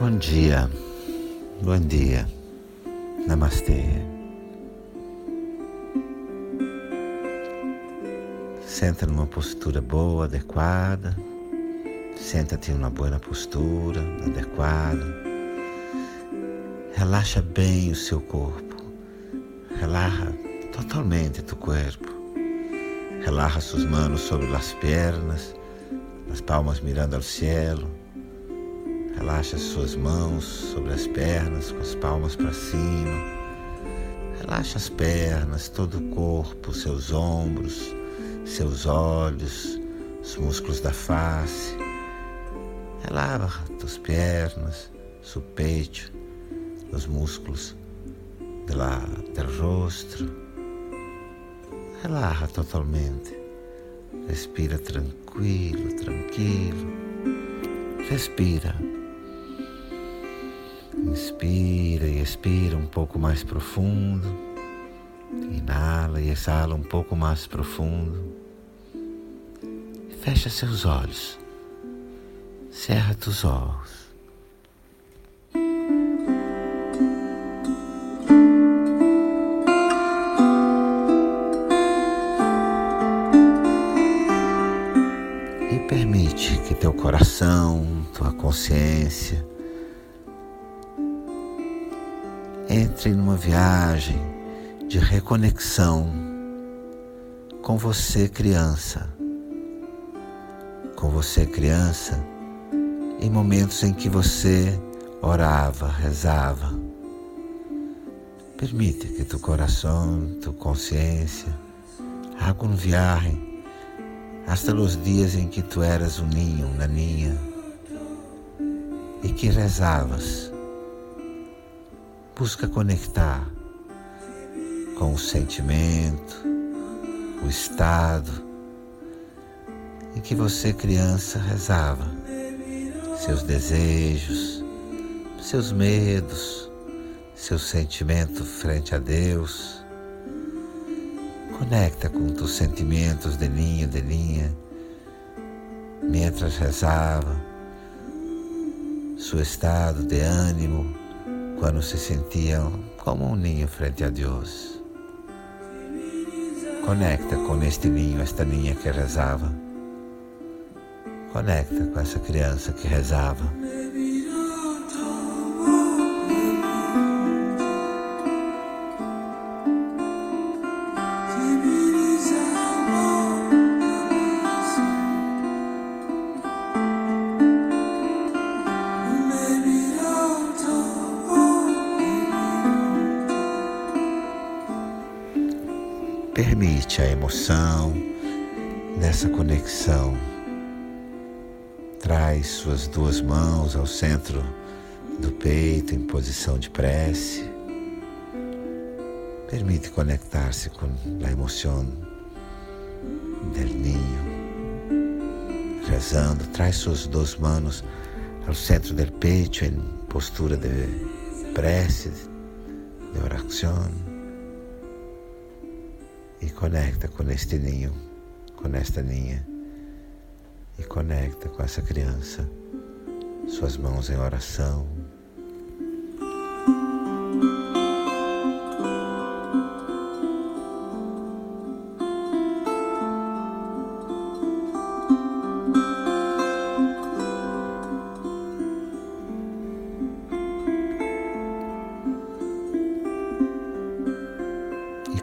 Bom dia, bom dia, namastê. Senta numa postura boa, adequada. Senta-te numa boa postura, adequada. Relaxa bem o seu corpo. Relaxa totalmente tu corpo. Relaxa suas mãos sobre as pernas, as palmas mirando ao cielo Relaxa as suas mãos sobre as pernas, com as palmas para cima. Relaxa as pernas, todo o corpo, seus ombros, seus olhos, os músculos da face. Relaxa as pernas, seu peito, os músculos do rosto. Relaxa totalmente. Respira tranquilo, tranquilo. Respira. Inspira e expira um pouco mais profundo. Inala e exala um pouco mais profundo. Fecha seus olhos. Cerra os olhos. Permite que teu coração, tua consciência, entre numa viagem de reconexão com você, criança. Com você, criança, em momentos em que você orava, rezava. Permite que tu coração, tu consciência, haga um viagem hasta os dias em que tu eras um ninho, uma ninha, e que rezavas busca conectar com o sentimento, o estado em que você, criança, rezava, seus desejos, seus medos, seu sentimento frente a Deus. Conecta com os sentimentos de linha, de linha, mientras rezava, seu estado de ânimo, quando se sentiam como um ninho frente a Deus. Conecta com este ninho, esta ninha que rezava. Conecta com essa criança que rezava. Dessa conexão. Traz suas duas mãos ao centro do peito em posição de prece. Permite conectar-se com a emoção del ninho. Rezando, traz suas duas mãos ao centro do peito em postura de prece, de oração e conecta com este ninho, com esta ninha e conecta com essa criança, suas mãos em oração.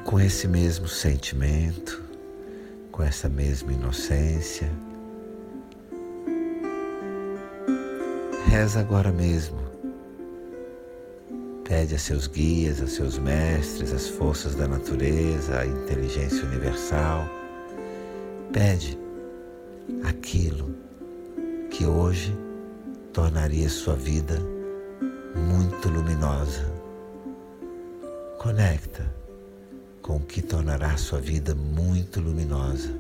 com esse mesmo sentimento, com essa mesma inocência. Reza agora mesmo. Pede a seus guias, a seus mestres, as forças da natureza, a inteligência universal. Pede aquilo que hoje tornaria sua vida muito luminosa. Conecta com o que tornará sua vida muito luminosa.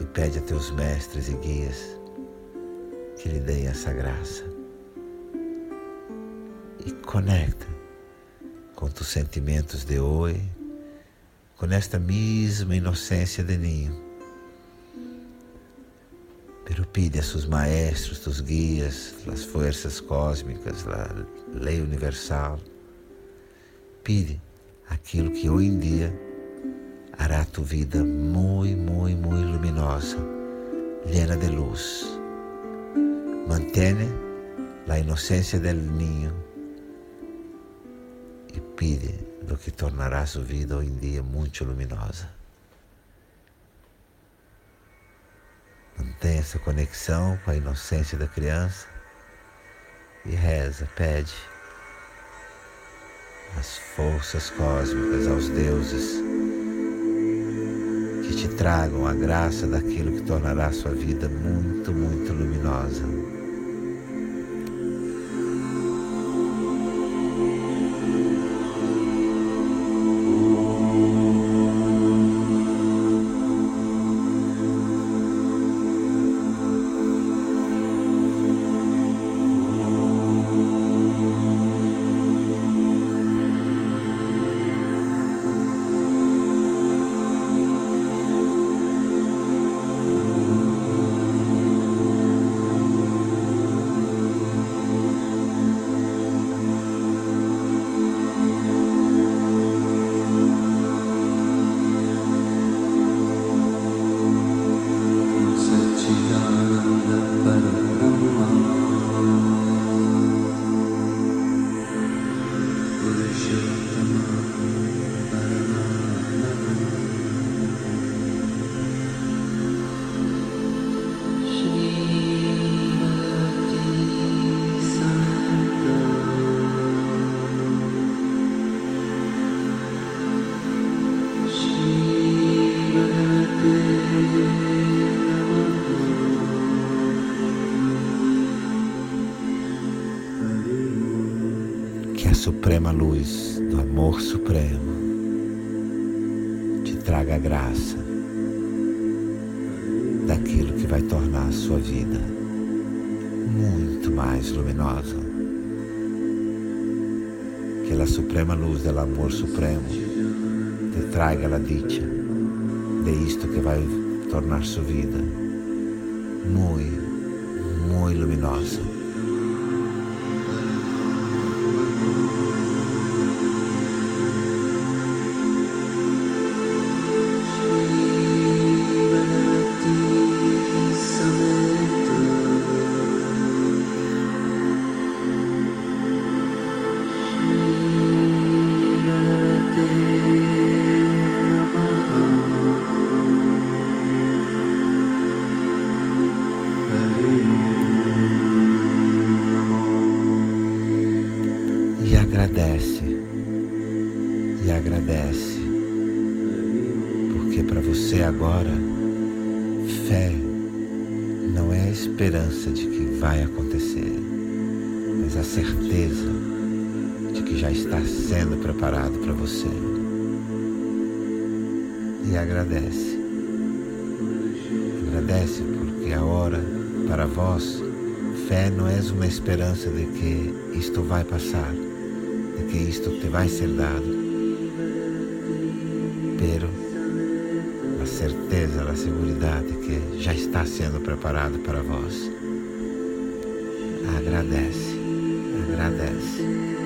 E pede a teus mestres e guias que lhe deem essa graça. E conecta com os sentimentos de hoje, com esta mesma inocência de ninho. Pero pide a seus maestros, tus guias, as forças cósmicas, a lei universal, pide aquilo que hoje em dia hará tu vida muito, muito, muito luminosa, llena de luz. Mantém a inocência del niño e pide lo que tornará sua vida hoje em dia muito luminosa. Mantenha essa conexão com a inocência da criança e reza, pede às forças cósmicas, aos deuses, que te tragam a graça daquilo que tornará sua vida muito, muito luminosa. Suprema luz do amor supremo te traga a graça daquilo que vai tornar a sua vida muito mais luminosa. Que a suprema luz do amor supremo te traga a dicha de isto que vai tornar sua vida muito, muito luminosa. Thank you. Agradece e agradece, porque para você agora, fé não é a esperança de que vai acontecer, mas a certeza de que já está sendo preparado para você. E agradece. Agradece porque a hora para vós, fé não é uma esperança de que isto vai passar que isto te vai ser dado, pero a certeza, a segurança que já está sendo preparado para vós. Agradece, agradece.